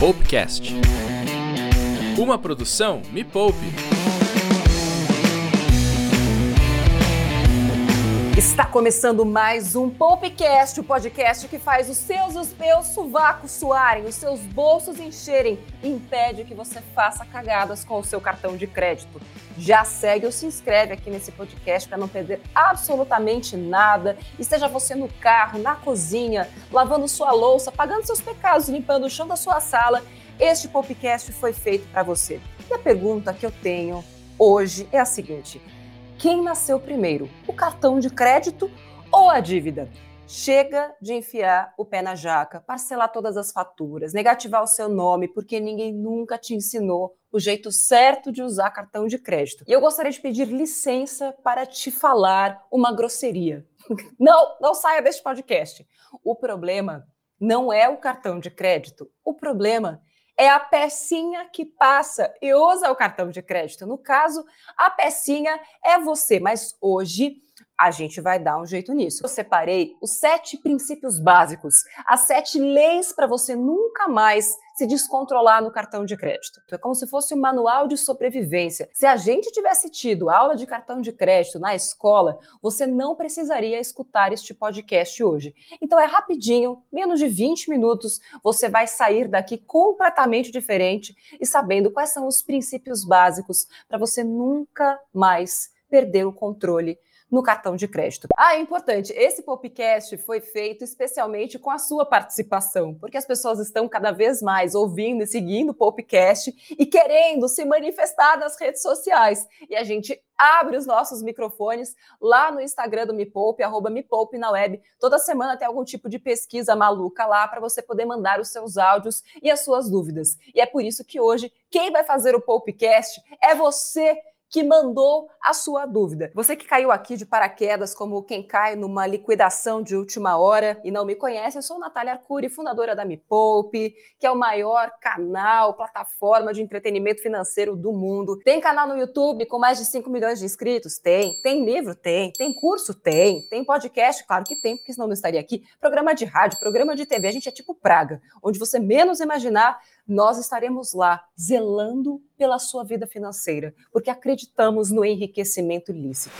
Poupecast. Uma produção Me Poupe. Está começando mais um Poupecast, o podcast que faz os seus os meus sovacos suarem, os seus bolsos encherem impede que você faça cagadas com o seu cartão de crédito. Já segue ou se inscreve aqui nesse podcast para não perder absolutamente nada. Esteja você no carro, na cozinha, lavando sua louça, pagando seus pecados, limpando o chão da sua sala. Este podcast foi feito para você. E a pergunta que eu tenho hoje é a seguinte: quem nasceu primeiro, o cartão de crédito ou a dívida? Chega de enfiar o pé na jaca, parcelar todas as faturas, negativar o seu nome, porque ninguém nunca te ensinou o jeito certo de usar cartão de crédito. E eu gostaria de pedir licença para te falar uma grosseria. Não, não saia deste podcast. O problema não é o cartão de crédito. O problema é a pecinha que passa e usa o cartão de crédito. No caso, a pecinha é você, mas hoje a gente vai dar um jeito nisso. Eu separei os sete princípios básicos, as sete leis para você nunca mais se descontrolar no cartão de crédito. É como se fosse um manual de sobrevivência. Se a gente tivesse tido aula de cartão de crédito na escola, você não precisaria escutar este podcast hoje. Então é rapidinho, menos de 20 minutos, você vai sair daqui completamente diferente e sabendo quais são os princípios básicos para você nunca mais perder o controle no cartão de crédito. Ah, é importante, esse podcast foi feito especialmente com a sua participação, porque as pessoas estão cada vez mais ouvindo e seguindo o podcast e querendo se manifestar nas redes sociais. E a gente abre os nossos microfones lá no Instagram do Me Poupe, arroba Me Poupe na web. Toda semana tem algum tipo de pesquisa maluca lá para você poder mandar os seus áudios e as suas dúvidas. E é por isso que hoje quem vai fazer o Poupecast é você que mandou a sua dúvida. Você que caiu aqui de paraquedas como quem cai numa liquidação de última hora e não me conhece, eu sou Natália Arcuri, fundadora da Me Poupe, que é o maior canal, plataforma de entretenimento financeiro do mundo. Tem canal no YouTube com mais de 5 milhões de inscritos? Tem. Tem livro? Tem. Tem curso? Tem. Tem podcast? Claro que tem, porque senão não estaria aqui. Programa de rádio, programa de TV, a gente é tipo praga, onde você menos imaginar nós estaremos lá zelando pela sua vida financeira, porque acreditamos no enriquecimento ilícito.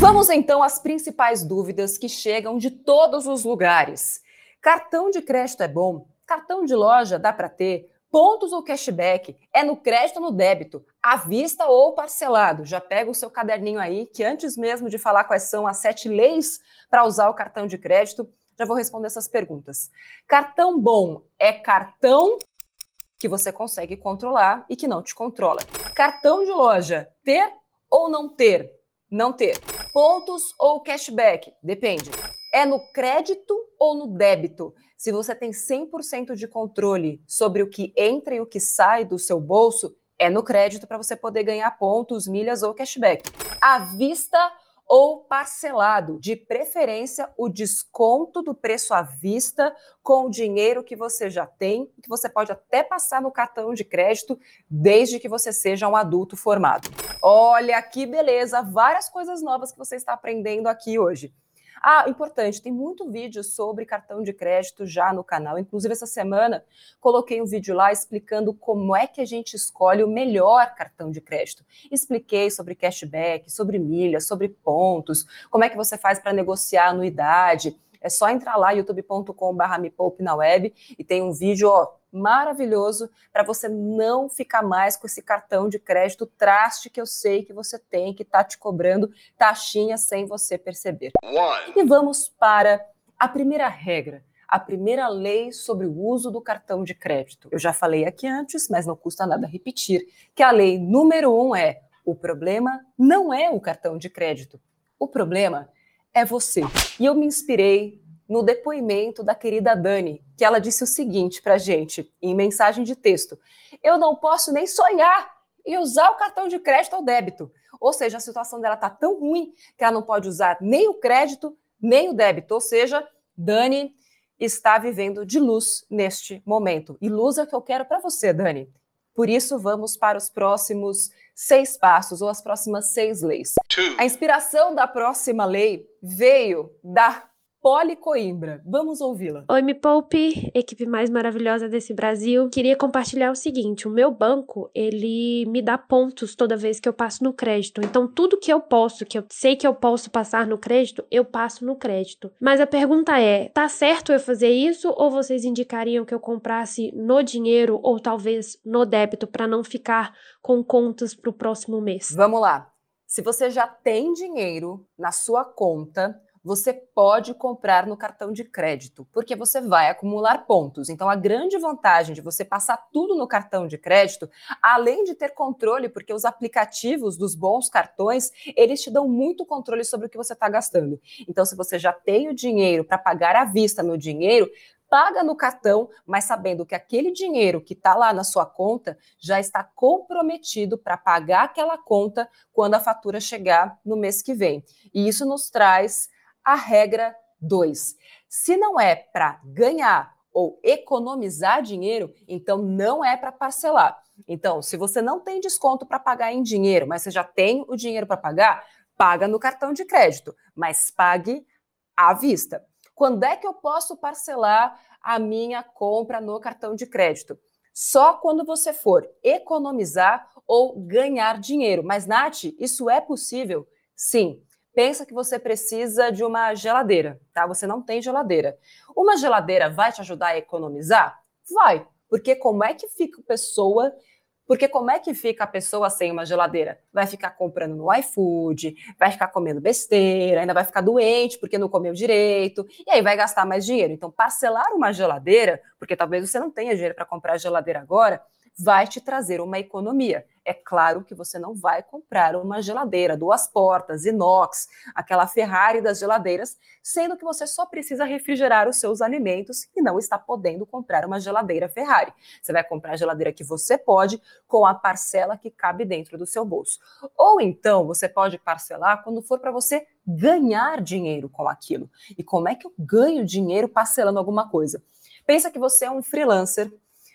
Vamos então às principais dúvidas que chegam de todos os lugares. Cartão de crédito é bom? Cartão de loja dá para ter? Pontos ou cashback? É no crédito ou no débito? À vista ou parcelado? Já pega o seu caderninho aí, que antes mesmo de falar quais são as sete leis para usar o cartão de crédito, já vou responder essas perguntas. Cartão bom é cartão que você consegue controlar e que não te controla. Cartão de loja, ter ou não ter? Não ter. Pontos ou cashback? Depende. É no crédito ou no débito? Se você tem 100% de controle sobre o que entra e o que sai do seu bolso, é no crédito para você poder ganhar pontos, milhas ou cashback. À vista ou parcelado, de preferência o desconto do preço à vista com o dinheiro que você já tem, que você pode até passar no cartão de crédito, desde que você seja um adulto formado. Olha que beleza, várias coisas novas que você está aprendendo aqui hoje. Ah, importante, tem muito vídeo sobre cartão de crédito já no canal. Inclusive, essa semana coloquei um vídeo lá explicando como é que a gente escolhe o melhor cartão de crédito. Expliquei sobre cashback, sobre milhas, sobre pontos, como é que você faz para negociar anuidade. É só entrar lá, youtube.com.br me poupe na web, e tem um vídeo, ó, maravilhoso para você não ficar mais com esse cartão de crédito traste que eu sei que você tem, que está te cobrando taxinha sem você perceber. One. E vamos para a primeira regra. A primeira lei sobre o uso do cartão de crédito. Eu já falei aqui antes, mas não custa nada repetir, que a lei número um é: o problema não é o cartão de crédito, o problema é você. E eu me inspirei no depoimento da querida Dani, que ela disse o seguinte para gente, em mensagem de texto: Eu não posso nem sonhar em usar o cartão de crédito ou débito. Ou seja, a situação dela está tão ruim que ela não pode usar nem o crédito, nem o débito. Ou seja, Dani está vivendo de luz neste momento. E luz é o que eu quero para você, Dani. Por isso, vamos para os próximos seis passos ou as próximas seis leis. A inspiração da próxima lei veio da Poli Coimbra. Vamos ouvi-la. Oi, Me Poupe, equipe mais maravilhosa desse Brasil. Queria compartilhar o seguinte: o meu banco, ele me dá pontos toda vez que eu passo no crédito. Então, tudo que eu posso, que eu sei que eu posso passar no crédito, eu passo no crédito. Mas a pergunta é: tá certo eu fazer isso ou vocês indicariam que eu comprasse no dinheiro ou talvez no débito para não ficar com contas para o próximo mês? Vamos lá. Se você já tem dinheiro na sua conta, você pode comprar no cartão de crédito, porque você vai acumular pontos. Então, a grande vantagem de você passar tudo no cartão de crédito, além de ter controle, porque os aplicativos dos bons cartões, eles te dão muito controle sobre o que você está gastando. Então, se você já tem o dinheiro para pagar à vista no dinheiro, paga no cartão, mas sabendo que aquele dinheiro que está lá na sua conta já está comprometido para pagar aquela conta quando a fatura chegar no mês que vem. E isso nos traz a regra 2. Se não é para ganhar ou economizar dinheiro, então não é para parcelar. Então, se você não tem desconto para pagar em dinheiro, mas você já tem o dinheiro para pagar, paga no cartão de crédito, mas pague à vista. Quando é que eu posso parcelar a minha compra no cartão de crédito? Só quando você for economizar ou ganhar dinheiro. Mas, Nath, isso é possível? Sim pensa que você precisa de uma geladeira, tá? Você não tem geladeira. Uma geladeira vai te ajudar a economizar? Vai, porque como é que fica a pessoa porque como é que fica a pessoa sem uma geladeira? Vai ficar comprando no iFood, vai ficar comendo besteira, ainda vai ficar doente porque não comeu direito, e aí vai gastar mais dinheiro. Então, parcelar uma geladeira, porque talvez você não tenha dinheiro para comprar a geladeira agora, vai te trazer uma economia. É claro que você não vai comprar uma geladeira, duas portas, inox, aquela Ferrari das geladeiras, sendo que você só precisa refrigerar os seus alimentos e não está podendo comprar uma geladeira Ferrari. Você vai comprar a geladeira que você pode com a parcela que cabe dentro do seu bolso. Ou então você pode parcelar quando for para você ganhar dinheiro com aquilo. E como é que eu ganho dinheiro parcelando alguma coisa? Pensa que você é um freelancer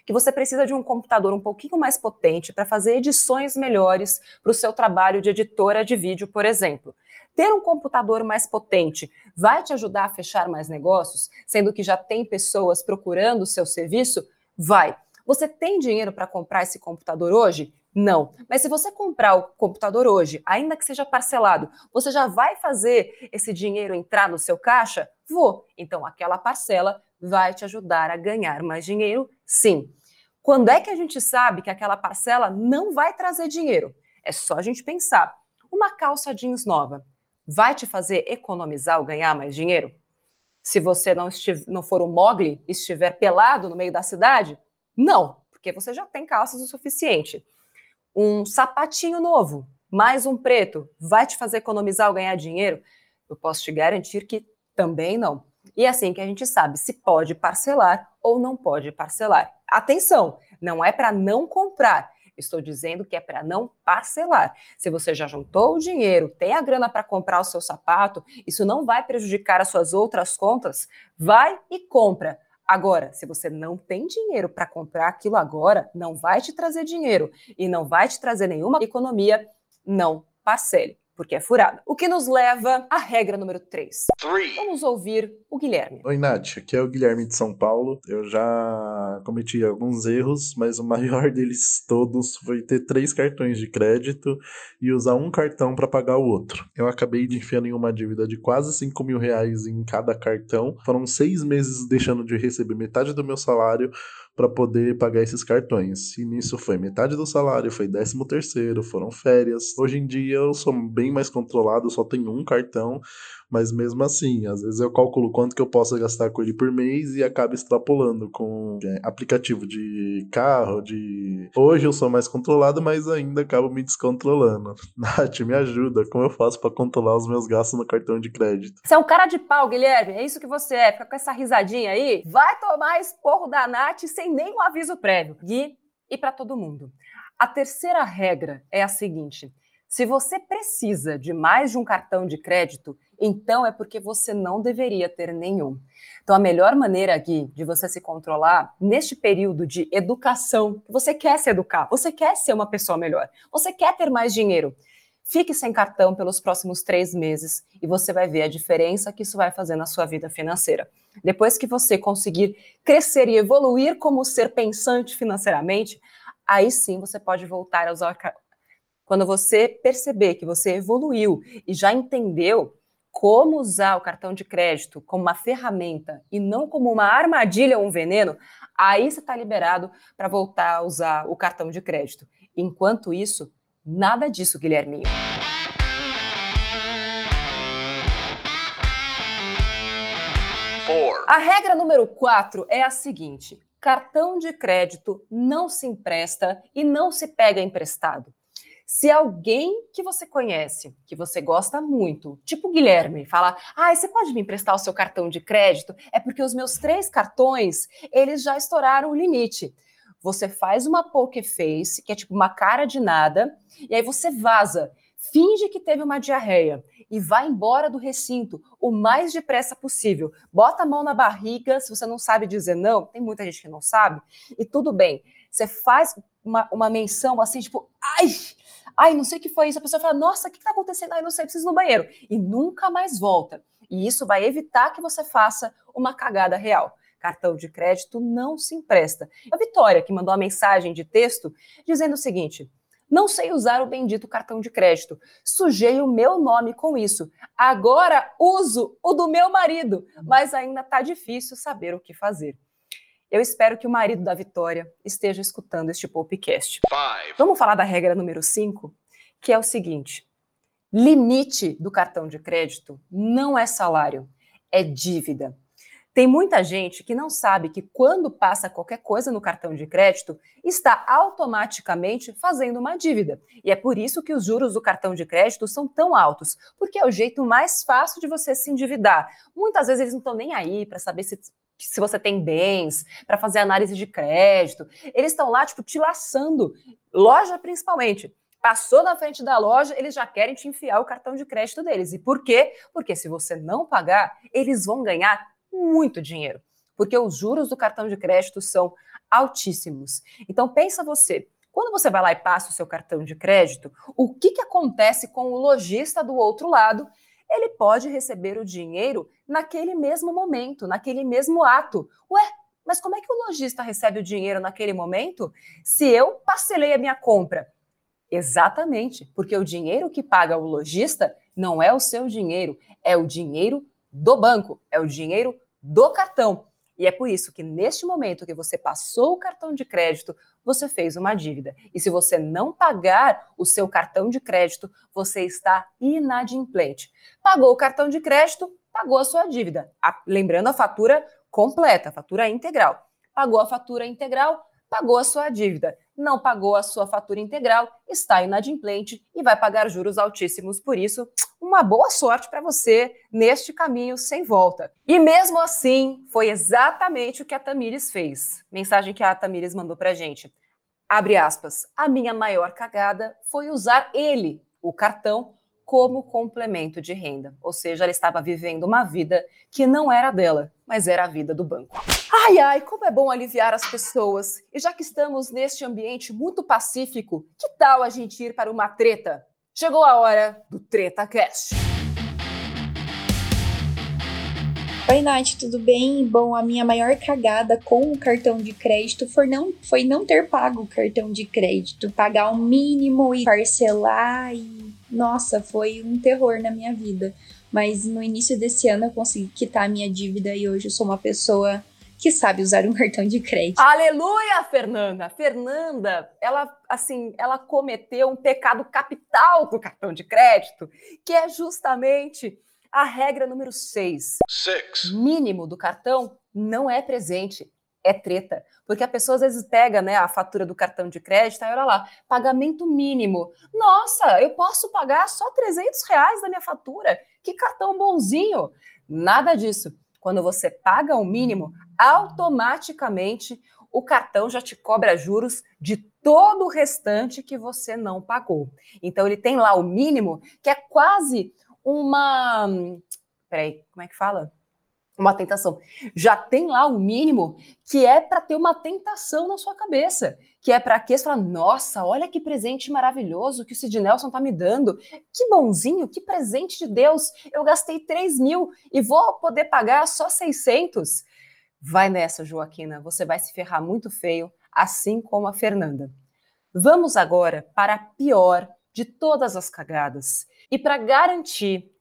que você precisa de um computador um pouquinho mais potente para fazer edições melhores para o seu trabalho de editora de vídeo, por exemplo. Ter um computador mais potente vai te ajudar a fechar mais negócios, sendo que já tem pessoas procurando o seu serviço? Vai. Você tem dinheiro para comprar esse computador hoje? Não. Mas se você comprar o computador hoje, ainda que seja parcelado, você já vai fazer esse dinheiro entrar no seu caixa? Vou. Então, aquela parcela vai te ajudar a ganhar mais dinheiro? Sim. Quando é que a gente sabe que aquela parcela não vai trazer dinheiro? É só a gente pensar. Uma calça jeans nova vai te fazer economizar ou ganhar mais dinheiro? Se você não, estiver, não for um mogli e estiver pelado no meio da cidade? Não, porque você já tem calças o suficiente. Um sapatinho novo, mais um preto, vai te fazer economizar ou ganhar dinheiro? Eu posso te garantir que também não. E é assim que a gente sabe se pode parcelar ou não pode parcelar. Atenção, não é para não comprar. Estou dizendo que é para não parcelar. Se você já juntou o dinheiro, tem a grana para comprar o seu sapato, isso não vai prejudicar as suas outras contas, vai e compra. Agora, se você não tem dinheiro para comprar aquilo agora, não vai te trazer dinheiro e não vai te trazer nenhuma economia, não parcele porque é furada. O que nos leva à regra número 3. Vamos ouvir o Guilherme. Oi, Nath. Aqui é o Guilherme de São Paulo. Eu já cometi alguns erros, mas o maior deles todos foi ter três cartões de crédito e usar um cartão para pagar o outro. Eu acabei de enfiando em uma dívida de quase 5 mil reais em cada cartão. Foram seis meses deixando de receber metade do meu salário para poder pagar esses cartões. E nisso foi metade do salário, foi décimo terceiro, foram férias. Hoje em dia eu sou bem mais controlado, só tenho um cartão, mas mesmo assim, às vezes eu calculo quanto que eu posso gastar com ele por mês e acabo extrapolando com é, aplicativo de carro, de. Hoje eu sou mais controlado, mas ainda acabo me descontrolando. Nath, me ajuda, como eu faço para controlar os meus gastos no cartão de crédito? Você é um cara de pau, Guilherme, é isso que você é, fica com essa risadinha aí, vai tomar esporro da Nath sem nenhum aviso prévio. Gui, e para todo mundo. A terceira regra é a seguinte: Se você precisa de mais de um cartão de crédito, então é porque você não deveria ter nenhum. Então, a melhor maneira aqui de você se controlar neste período de educação, você quer se educar, você quer ser uma pessoa melhor, você quer ter mais dinheiro. Fique sem cartão pelos próximos três meses e você vai ver a diferença que isso vai fazer na sua vida financeira. Depois que você conseguir crescer e evoluir como ser pensante financeiramente, aí sim você pode voltar a usar quando você perceber que você evoluiu e já entendeu como usar o cartão de crédito como uma ferramenta e não como uma armadilha ou um veneno, aí você está liberado para voltar a usar o cartão de crédito. Enquanto isso, nada disso, Guilherminho. A regra número 4 é a seguinte: cartão de crédito não se empresta e não se pega emprestado. Se alguém que você conhece, que você gosta muito, tipo Guilherme, fala: "Ah, você pode me emprestar o seu cartão de crédito? É porque os meus três cartões, eles já estouraram o limite." Você faz uma poke face, que é tipo uma cara de nada, e aí você vaza, finge que teve uma diarreia e vai embora do recinto o mais depressa possível. Bota a mão na barriga, se você não sabe dizer não, tem muita gente que não sabe, e tudo bem. Você faz uma, uma menção assim, tipo, ai, Ai, não sei o que foi isso. A pessoa fala, nossa, o que está acontecendo? Ai, não sei, preciso ir no banheiro. E nunca mais volta. E isso vai evitar que você faça uma cagada real. Cartão de crédito não se empresta. A Vitória, que mandou uma mensagem de texto dizendo o seguinte: não sei usar o bendito cartão de crédito. Sujei o meu nome com isso. Agora uso o do meu marido, mas ainda está difícil saber o que fazer. Eu espero que o marido da Vitória esteja escutando este podcast. Five. Vamos falar da regra número 5, que é o seguinte: limite do cartão de crédito não é salário, é dívida. Tem muita gente que não sabe que quando passa qualquer coisa no cartão de crédito, está automaticamente fazendo uma dívida. E é por isso que os juros do cartão de crédito são tão altos, porque é o jeito mais fácil de você se endividar. Muitas vezes eles não estão nem aí para saber se se você tem bens, para fazer análise de crédito. Eles estão lá, tipo, te laçando. Loja, principalmente. Passou na frente da loja, eles já querem te enfiar o cartão de crédito deles. E por quê? Porque se você não pagar, eles vão ganhar muito dinheiro. Porque os juros do cartão de crédito são altíssimos. Então, pensa você. Quando você vai lá e passa o seu cartão de crédito, o que, que acontece com o lojista do outro lado ele pode receber o dinheiro naquele mesmo momento, naquele mesmo ato. Ué, mas como é que o lojista recebe o dinheiro naquele momento se eu parcelei a minha compra? Exatamente, porque o dinheiro que paga o lojista não é o seu dinheiro, é o dinheiro do banco, é o dinheiro do cartão. E é por isso que neste momento que você passou o cartão de crédito, você fez uma dívida. E se você não pagar o seu cartão de crédito, você está inadimplente. Pagou o cartão de crédito, pagou a sua dívida. A, lembrando a fatura completa, a fatura integral. Pagou a fatura integral, pagou a sua dívida. Não pagou a sua fatura integral, está inadimplente e vai pagar juros altíssimos. Por isso, uma boa sorte para você neste caminho sem volta. E mesmo assim, foi exatamente o que a Tamires fez. Mensagem que a Tamires mandou para gente. Abre aspas. A minha maior cagada foi usar ele, o cartão, como complemento de renda. Ou seja, ela estava vivendo uma vida que não era dela, mas era a vida do banco. Ai, ai, como é bom aliviar as pessoas. E já que estamos neste ambiente muito pacífico, que tal a gente ir para uma treta? Chegou a hora do Treta Cast. Oi, Nath, tudo bem? Bom, a minha maior cagada com o cartão de crédito foi não, foi não ter pago o cartão de crédito. Pagar o mínimo e parcelar e. Nossa, foi um terror na minha vida. Mas no início desse ano eu consegui quitar a minha dívida e hoje eu sou uma pessoa que sabe usar um cartão de crédito. Aleluia, Fernanda! Fernanda, ela assim, ela cometeu um pecado capital do cartão de crédito, que é justamente a regra número 6. Mínimo do cartão não é presente, é treta. Porque a pessoa às vezes pega né, a fatura do cartão de crédito e olha lá, pagamento mínimo. Nossa, eu posso pagar só 300 reais da minha fatura. Que cartão bonzinho. Nada disso. Quando você paga o mínimo, automaticamente o cartão já te cobra juros de todo o restante que você não pagou. Então ele tem lá o mínimo, que é quase uma. Peraí, como é que fala? Uma tentação. Já tem lá o mínimo que é para ter uma tentação na sua cabeça. Que é para que você fala, nossa, olha que presente maravilhoso que o Sid Nelson tá me dando. Que bonzinho, que presente de Deus. Eu gastei 3 mil e vou poder pagar só 600. Vai nessa, Joaquina, você vai se ferrar muito feio, assim como a Fernanda. Vamos agora para a pior de todas as cagadas. E para garantir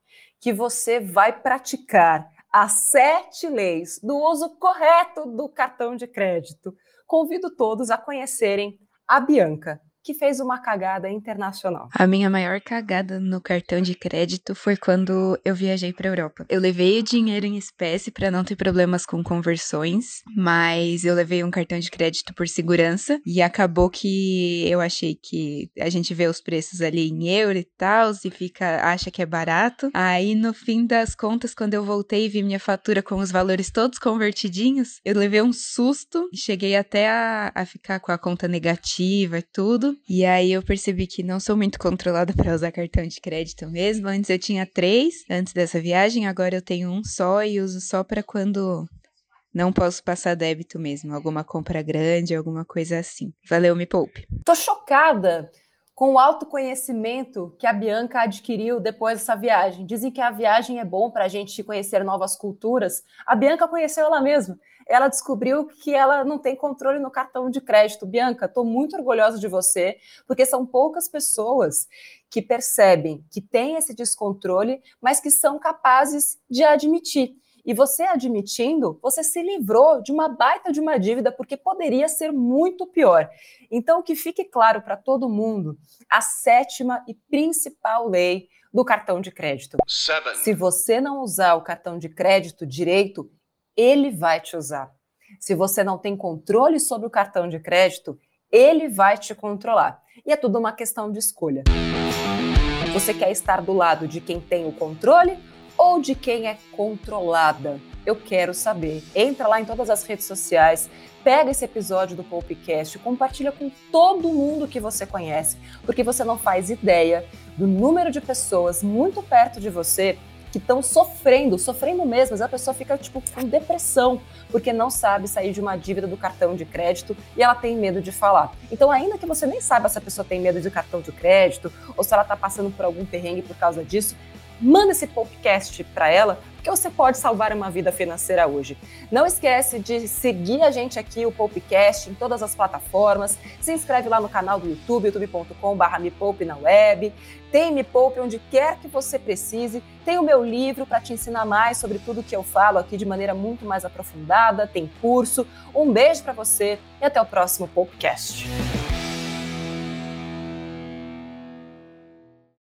que você vai praticar as sete leis do uso correto do cartão de crédito, convido todos a conhecerem a Bianca, que fez uma cagada internacional? A minha maior cagada no cartão de crédito foi quando eu viajei para Europa. Eu levei dinheiro em espécie para não ter problemas com conversões, mas eu levei um cartão de crédito por segurança e acabou que eu achei que a gente vê os preços ali em euro e tal, e fica acha que é barato. Aí no fim das contas, quando eu voltei e vi minha fatura com os valores todos convertidinhos, eu levei um susto e cheguei até a, a ficar com a conta negativa e tudo. E aí eu percebi que não sou muito controlada para usar cartão de crédito mesmo. Antes eu tinha três, antes dessa viagem, agora eu tenho um só e uso só para quando não posso passar débito mesmo, alguma compra grande, alguma coisa assim. Valeu, me poupe. Tô chocada com o autoconhecimento que a Bianca adquiriu depois dessa viagem. Dizem que a viagem é bom para a gente conhecer novas culturas. A Bianca conheceu ela mesma ela descobriu que ela não tem controle no cartão de crédito. Bianca, estou muito orgulhosa de você, porque são poucas pessoas que percebem que tem esse descontrole, mas que são capazes de admitir. E você admitindo, você se livrou de uma baita de uma dívida, porque poderia ser muito pior. Então, que fique claro para todo mundo a sétima e principal lei do cartão de crédito. Seven. Se você não usar o cartão de crédito direito, ele vai te usar. Se você não tem controle sobre o cartão de crédito, ele vai te controlar. E é tudo uma questão de escolha. Você quer estar do lado de quem tem o controle ou de quem é controlada? Eu quero saber. Entra lá em todas as redes sociais, pega esse episódio do Popcast, compartilha com todo mundo que você conhece, porque você não faz ideia do número de pessoas muito perto de você que estão sofrendo, sofrendo mesmo, mas a pessoa fica tipo com depressão, porque não sabe sair de uma dívida do cartão de crédito e ela tem medo de falar. Então, ainda que você nem saiba se a pessoa tem medo de cartão de crédito ou se ela está passando por algum perrengue por causa disso, manda esse podcast para ela, porque você pode salvar uma vida financeira hoje. Não esquece de seguir a gente aqui, o Poupecast, em todas as plataformas. Se inscreve lá no canal do YouTube, youtube.com.br Me Poupe na web. Tem Me Poupe onde quer que você precise. Tem o meu livro para te ensinar mais sobre tudo que eu falo aqui de maneira muito mais aprofundada. Tem curso. Um beijo para você e até o próximo Poupecast.